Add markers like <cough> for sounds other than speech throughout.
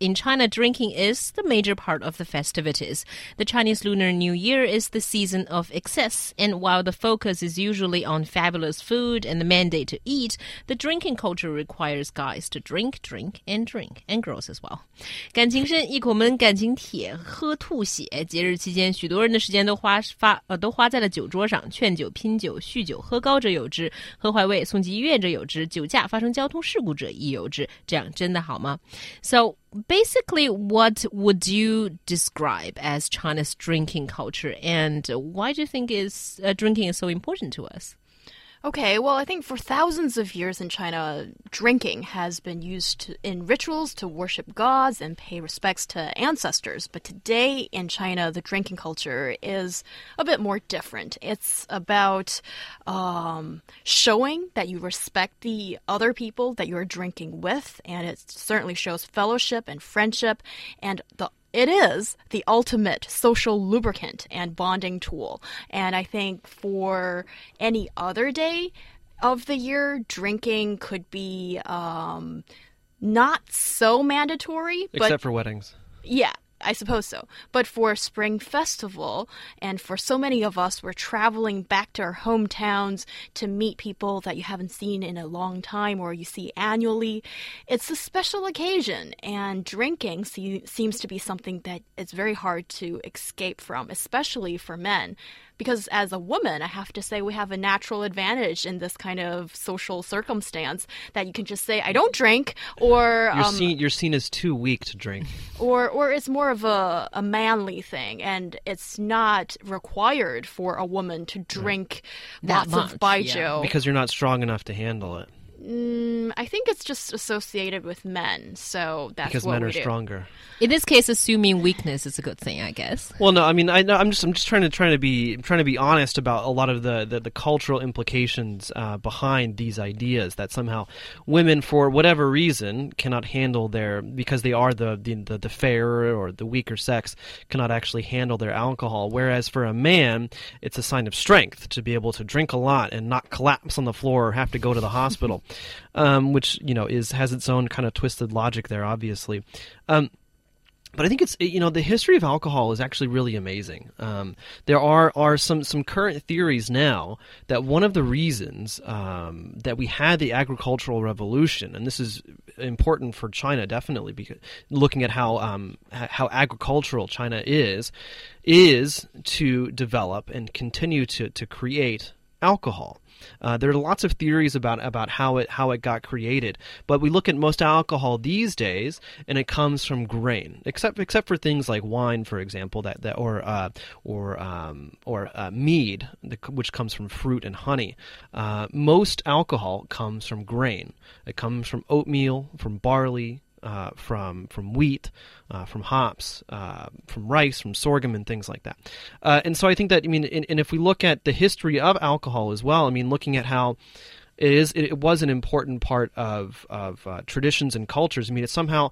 In China, drinking is the major part of the festivities. The Chinese Lunar New Year is the season of excess, and while the focus is usually on fabulous food and the mandate to eat, the drinking culture requires guys to drink, drink, and drink, and girls as well. 感情深，一口闷，感情铁，喝吐血。节日期间，许多人的时间都花发呃都花在了酒桌上，劝酒、拼酒、酗酒，喝高者有之，喝坏胃送进医院者有之，酒驾发生交通事故者亦有之。这样真的好吗？So basically, what would you describe as China's drinking culture, and why do you think is uh, drinking is so important to us? Okay, well, I think for thousands of years in China, drinking has been used to, in rituals to worship gods and pay respects to ancestors. But today in China, the drinking culture is a bit more different. It's about um, showing that you respect the other people that you're drinking with, and it certainly shows fellowship and friendship and the it is the ultimate social lubricant and bonding tool. And I think for any other day of the year, drinking could be um, not so mandatory. Except but, for weddings. Yeah, I suppose so. But for Spring Festival, and for so many of us, we're traveling back to our hometowns to meet people that you haven't seen in a long time or you see annually. It's a special occasion, and drinking see, seems to be something that it's very hard to escape from, especially for men because as a woman, I have to say we have a natural advantage in this kind of social circumstance that you can just say I don't drink, or you're, um, seen, you're seen as too weak to drink, or or it's more of a, a manly thing, and it's not required for a woman to drink That lots much, of baijiu. yeah. because you're not strong enough to handle it. Mm, I think it's just associated with men, so that's Because what men we are do. stronger. In this case, assuming weakness is a good thing, I guess. Well, no, I mean, I, no, I'm just, I'm just trying to, trying to be, I'm trying to be honest about a lot of the, the, the cultural implications uh, behind these ideas that somehow women, for whatever reason, cannot handle their, because they are the, the, the, the fairer or the weaker sex, cannot actually handle their alcohol. Whereas for a man, it's a sign of strength to be able to drink a lot and not collapse on the floor or have to go to the hospital, <laughs> um, which you know is has its own kind of twisted logic there, obviously. Um, but I think it's you know the history of alcohol is actually really amazing. Um, there are are some some current theories now that one of the reasons um, that we had the agricultural revolution, and this is important for China definitely because looking at how um, how agricultural China is, is to develop and continue to to create alcohol. Uh, there are lots of theories about about how it how it got created, but we look at most alcohol these days, and it comes from grain, except except for things like wine, for example, that, that or uh, or um, or uh, mead, which comes from fruit and honey. Uh, most alcohol comes from grain. It comes from oatmeal, from barley, uh, from from wheat, uh, from hops, uh, from rice, from sorghum, and things like that. Uh, and so I think that I mean, and, and if we look at the history of alcohol as well, I mean, looking at how it is, it, it was an important part of of uh, traditions and cultures. I mean, it somehow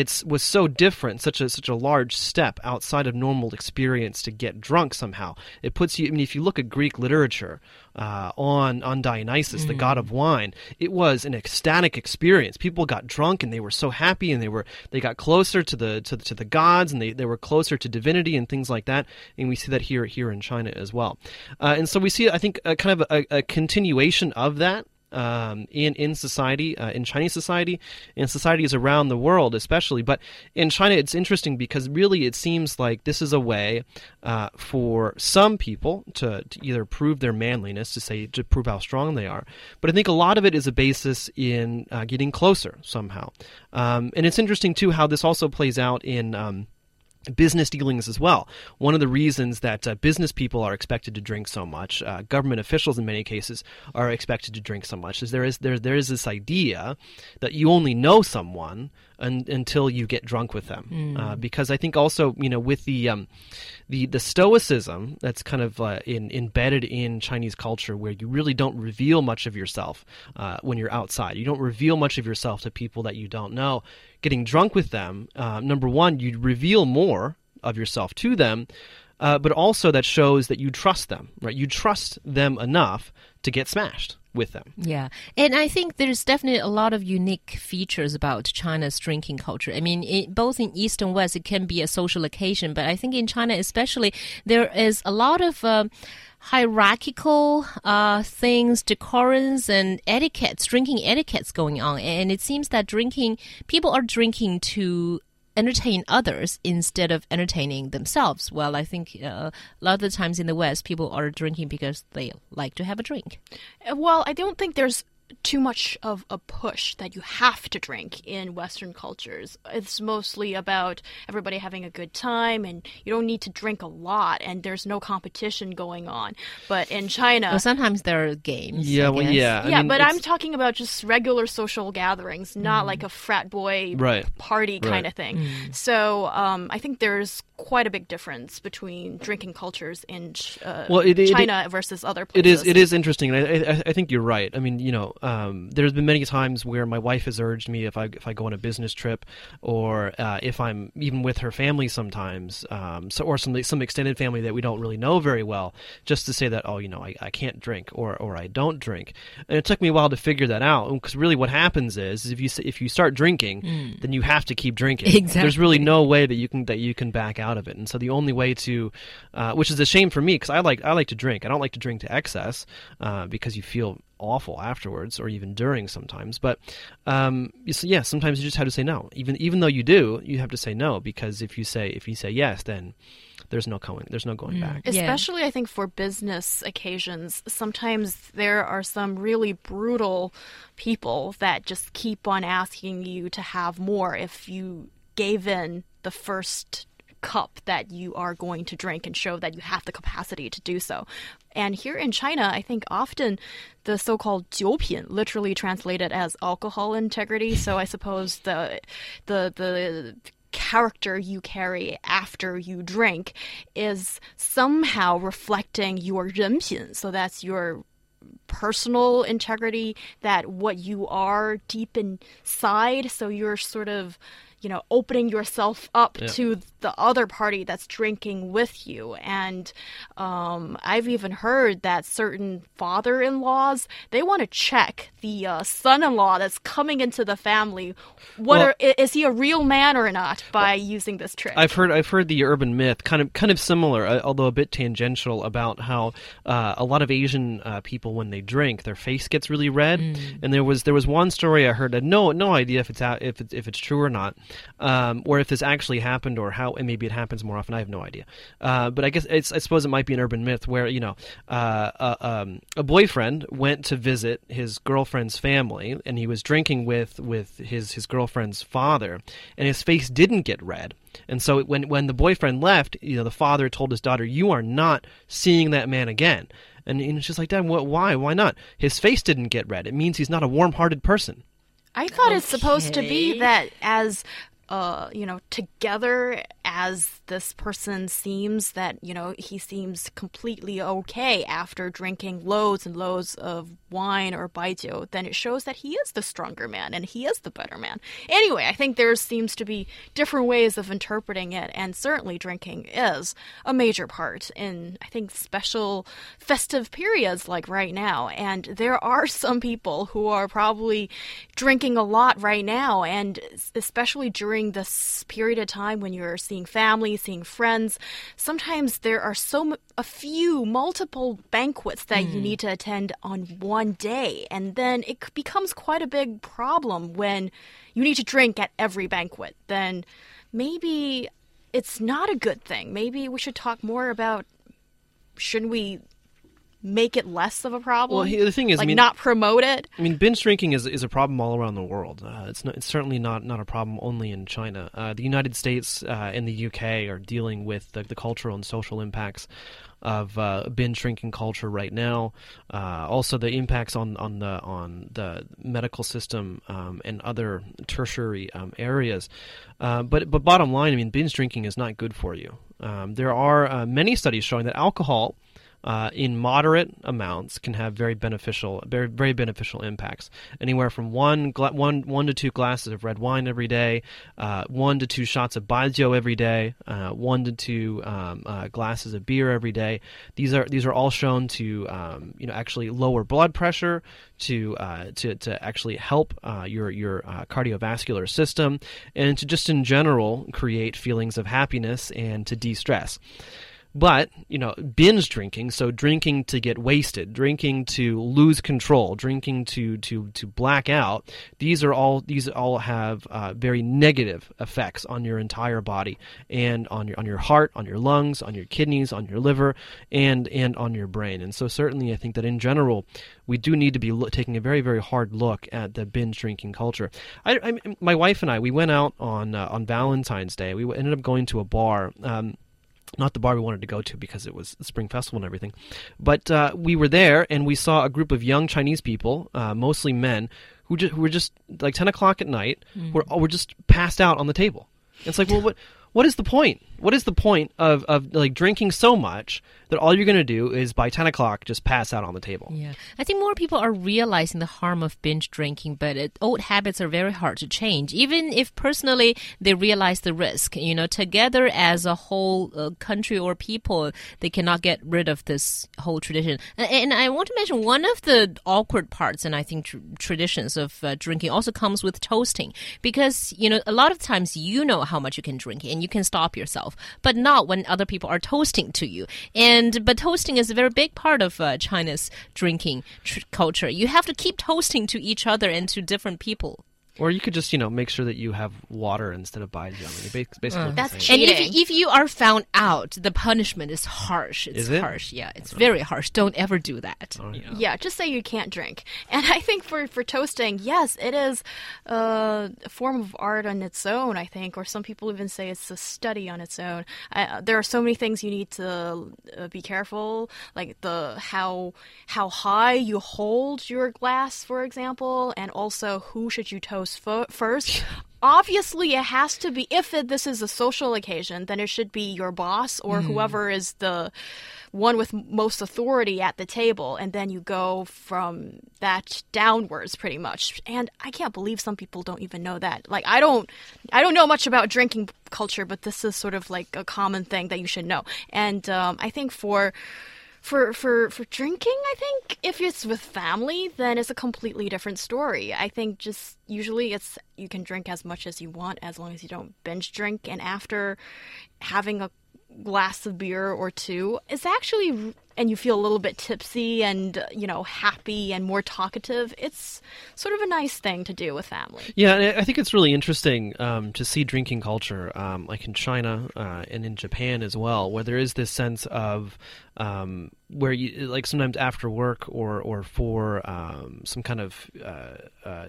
it's was so different, such a such a large step outside of normal experience to get drunk somehow. It puts you. I mean, if you look at Greek literature uh, on on Dionysus, the god of wine, it was an ecstatic experience. People got drunk and they were so happy, and they were they got closer to the to, the- to the gods, and they, they were closer to divinity and things like that. And we see that here here in China as well. Uh, and so we see, I think, a kind of a, a continuation of that um, in in society, uh, in Chinese society, in societies around the world, especially. But in China, it's interesting because really it seems like this is a way uh, for some people to, to either prove their manliness, to say to prove how strong they are. But I think a lot of it is a basis in uh, getting closer somehow. Um, and it's interesting too how this also plays out in. Um, business dealings as well. One of the reasons that uh, business people are expected to drink so much, uh, government officials in many cases are expected to drink so much, is there is there there is this idea that you only know someone un- until you get drunk with them. Uh, because I think also, you know, with the um, the the stoicism that's kind of uh, in, embedded in Chinese culture, where you really don't reveal much of yourself uh, when you're outside. You don't reveal much of yourself to people that you don't know. Getting drunk with them, uh, number one, you reveal more of yourself to them. Uh, but also that shows that you trust them, right? You trust them enough to get smashed with them. Yeah. And I think there's definitely a lot of unique features about China's drinking culture. I mean, it, both in East and West, it can be a social occasion, but I think in China especially, there is a lot of. Uh, hierarchical uh, things, decorums and etiquettes, drinking etiquettes going on. And it seems that drinking, people are drinking to entertain others instead of entertaining themselves. Well, I think uh, a lot of the times in the West, people are drinking because they like to have a drink. Uh, Well, I don't think there's too much of a push that you have to drink in Western cultures. It's mostly about everybody having a good time, and you don't need to drink a lot, and there's no competition going on. But in China, Well, sometimes there are games. Yeah, well, yeah. I yeah, mean, but it's- I'm talking about just regular social gatherings, not like a frat boy Right. party kind Right. of thing. So um, I think there's quite a big difference between drinking cultures in uh, Well, it- it- China versus other places. is. It is interesting, I, I, I think you're right. I mean, you know, um, there's been many times where my wife has urged me if I if I go on a business trip, or uh, if I'm even with her family sometimes, um, so or some some extended family that we don't really know very well, just to say that oh, you know, I, I can't drink or or I don't drink, and it took me a while to figure that out because really what happens is, is if you if you start drinking, then you have to keep drinking. <laughs> Exactly. There's really no way that you can that you can back out of it, and so the only way to, uh, which is a shame for me because I like I like to drink. I don't like to drink to excess uh, because you feel awful afterwards or even during sometimes. But um, you yeah, sometimes you just have to say no. Even even though you do, you have to say no because if you say if you say yes, then there's no going there's no going back. Yeah. Especially, I think, for business occasions, sometimes there are some really brutal people that just keep on asking you to have more if you gave in the first cup that you are going to drink and show that you have the capacity to do so. And here in China, I think often the so-called jiupin, literally translated as alcohol integrity. So I suppose the the the character you carry after you drink is somehow reflecting your 人品. So that's your personal integrity, that what you are deep inside. So you're sort of you know, opening yourself up Yeah. to the other party that's drinking with you. And um, I've even heard that certain father-in-laws they want to check the uh, son-in-law that's coming into the family. What Well- are, is he a real man or not by using this trick? I've heard I've heard the urban myth, kind of kind of similar, uh, although a bit tangential, about how uh, a lot of Asian uh, people when they drink, their face gets really red. And there was there was one story I heard. I had no no idea if it's a- if it's, if it's true or not, um, or if this actually happened, or how and maybe it happens more often. I have no idea. Uh, but I guess it's I suppose it might be an urban myth where you know uh, uh, um, a boyfriend went to visit his girlfriend's family, and he was drinking with with his his girlfriend's father, and his face didn't get red. And so when when the boyfriend left, you know, the father told his daughter, "You are not seeing that man again." And, and she's like, "Dad, what? Why? Why not? His face didn't get red. It means he's not a warm-hearted person." I thought it's supposed to be that as uh, you know, together as this person seems that, you know, he seems completely okay after drinking loads and loads of wine or baijiu, then it shows that he is the stronger man and he is the better man. Anyway, I think there seems to be different ways of interpreting it, and certainly drinking is a major part in, I think, special festive periods like right now. And there are <laughs> some people who are probably drinking a lot right now, and especially during this period of time when you're seeing family, seeing friends, sometimes there are so m- a few multiple banquets that you hmm. need to attend on one day, and then it becomes quite a big problem when you need to drink at every banquet. Then maybe it's not a good thing. Maybe we should talk more about shouldn't we make it less of a problem? Well, the thing is, I like mean- not promote it. I mean, binge drinking is is a problem all around the world. Uh, it's not, it's certainly not not a problem only in China. Uh, the United States uh, and the UK are dealing with the, the cultural and social impacts of uh, binge drinking culture right now. Uh, also, the impacts on, on the on the medical system um, and other tertiary um, areas. Uh, but but bottom line, I mean, binge drinking is not good for you. Um, there are uh, many studies showing that alcohol uh, in moderate amounts can have very beneficial, very very beneficial impacts. Anywhere from one gla- one one to two glasses of red wine every day, uh, one to two shots of baijiu every day, uh, one to two um, uh, glasses of beer every day. These are these are all shown to um, you know actually lower blood pressure, to uh, to to actually help uh, your your cardiovascular system, and to just in general create feelings of happiness and to de-stress. But, you know, binge drinking, so drinking to get wasted, drinking to lose control, drinking to to to black out, these are all these all have uh, very negative effects on your entire body and on your on your heart, on your lungs, on your kidneys, on your liver, and and on your brain. And so certainly I think that in general we do need to be lo- taking a very very hard look at the binge drinking culture. I, I, my wife and I we went out on uh, on Valentine's Day. We ended up going to a bar. Um, not the bar we wanted to go to because it was the Spring Festival and everything. But uh, we were there and we saw a group of young Chinese people, uh, mostly men, who, just, who were just like 10 o'clock at night, mm. were, were just passed out on the table. It's like, well, what, what is the point? What is the point of, of like drinking so much that all you're going to do is by 10 o'clock just pass out on the table? Yeah. I think more people are realizing the harm of binge drinking, but it, old habits are very hard to change. Even if personally they realize the risk, you know, together as a whole uh, country or people, they cannot get rid of this whole tradition. And, and I want to mention one of the awkward parts, and I think tr traditions of uh, drinking also comes with toasting because, you know, a lot of times you know how much you can drink and you can stop yourself, but not when other people are toasting to you. And but toasting is a very big part of uh, China's drinking culture. You have to keep toasting to each other and to different people. Or you could just, you know, make sure that you have water instead of baijiu. I mean, basically, uh, that's cheating. And if, if you are found out, the punishment is harsh. It's is it? harsh. Yeah, it's very harsh. Don't ever do that. Oh, yeah. yeah. just say you can't drink. And I think for for toasting, yes, it is uh, a form of art on its own. I think, or some people even say it's a study on its own. I, there are so many things you need to uh, be careful, like the how how high you hold your glass, for example, and also who should you toast first. Obviously, it has to be, if it, this is a social occasion, then it should be your boss or mm. whoever is the one with most authority at the table. And then you go from that downwards pretty much. And I can't believe some people don't even know that. Like, I don't, I don't know much about drinking culture, but this is sort of like a common thing that you should know. And um, I think for, for for for drinking, I think if it's with family, then it's a completely different story. I think just usually it's you can drink as much as you want as long as you don't binge drink and after having a glass of beer or two is actually and you feel a little bit tipsy and you know happy and more talkative it's sort of a nice thing to do with family yeah i think it's really interesting um, to see drinking culture um, like in china uh, and in japan as well where there is this sense of um, where you like sometimes after work or or for um, some kind of uh, uh,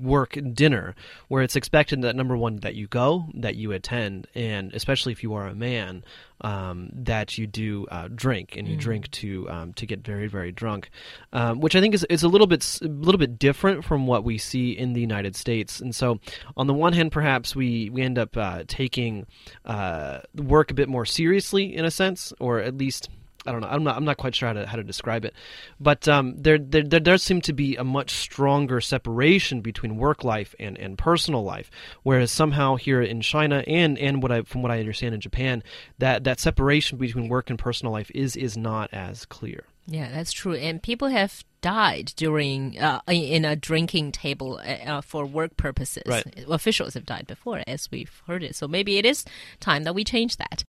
work dinner where it's expected that number one that you go that you attend and especially if you are a man um, that you do uh, drink and you mm. drink to um, to get very very drunk, um, which I think is, is a little bit a little bit different from what we see in the United States. And so, on the one hand, perhaps we we end up uh, taking uh, work a bit more seriously in a sense, or at least I don't know. I'm not. I'm not quite sure how to how to describe it, but um, there, there there does seem to be a much stronger separation between work life and, and personal life. Whereas somehow here in China and and what I from what I understand in Japan, that that separation between work and personal life is is not as clear. Yeah, that's true. And people have died during uh, in a drinking table uh, uh, for work purposes. Right. Officials have died before, as we've heard it. So maybe it is time that we change that.